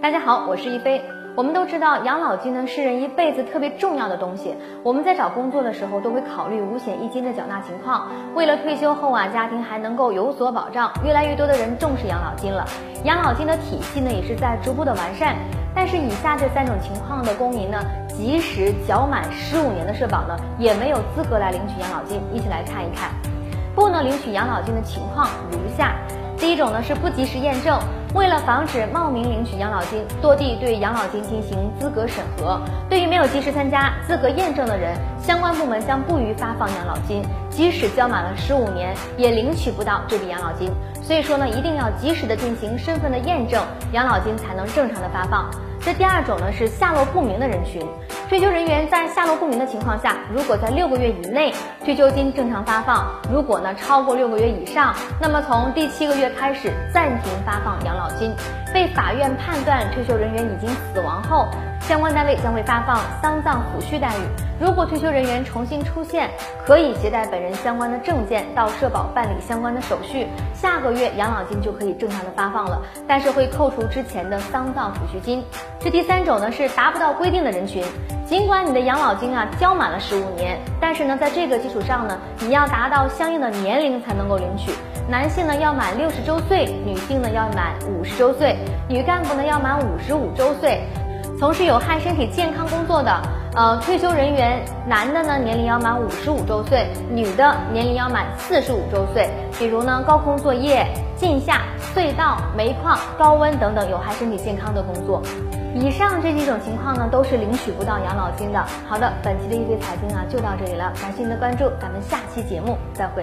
大家好，我是一飞。我们都知道，养老金呢是人一辈子特别重要的东西。我们在找工作的时候，都会考虑五险一金的缴纳情况。为了退休后啊，家庭还能够有所保障，越来越多的人重视养老金了。养老金的体系呢，也是在逐步的完善。但是以下这三种情况的公民呢，即使缴满十五年的社保呢，也没有资格来领取养老金。一起来看一看，不能领取养老金的情况如下。第一种呢是不及时验证，为了防止冒名领取养老金，多地对养老金进行资格审核。对于没有及时参加资格验证的人，相关部门将不予发放养老金，即使交满了十五年，也领取不到这笔养老金。所以说呢，一定要及时的进行身份的验证，养老金才能正常的发放。这第二种呢是下落不明的人群，退休人员在下落不明的情况下，如果在六个月以内退休金正常发放，如果呢超过六个月以上，那么从第七个月开始暂停发放养老金。被法院判断退休人员已经死亡后，相关单位将会发放丧葬抚恤待遇。如果退休人员重新出现，可以携带本人相关的证件到社保办理相关的手续，下个月养老金就可以正常的发放了，但是会扣除之前的丧葬抚恤金。这第三种呢是达不到规定的人群，尽管你的养老金啊交满了十五年，但是呢在这个基础上呢，你要达到相应的年龄才能够领取。男性呢要满六十周岁，女性呢要满五十周岁，女干部呢要满五十五周岁。从事有害身体健康工作的，呃，退休人员，男的呢年龄要满五十五周岁，女的年龄要满四十五周岁。比如呢高空作业、进下隧道、煤矿、高温等等有害身体健康的工作。以上这几种情况呢都是领取不到养老金的。好的，本期的一堆财经啊就到这里了，感谢您的关注，咱们下期节目再会。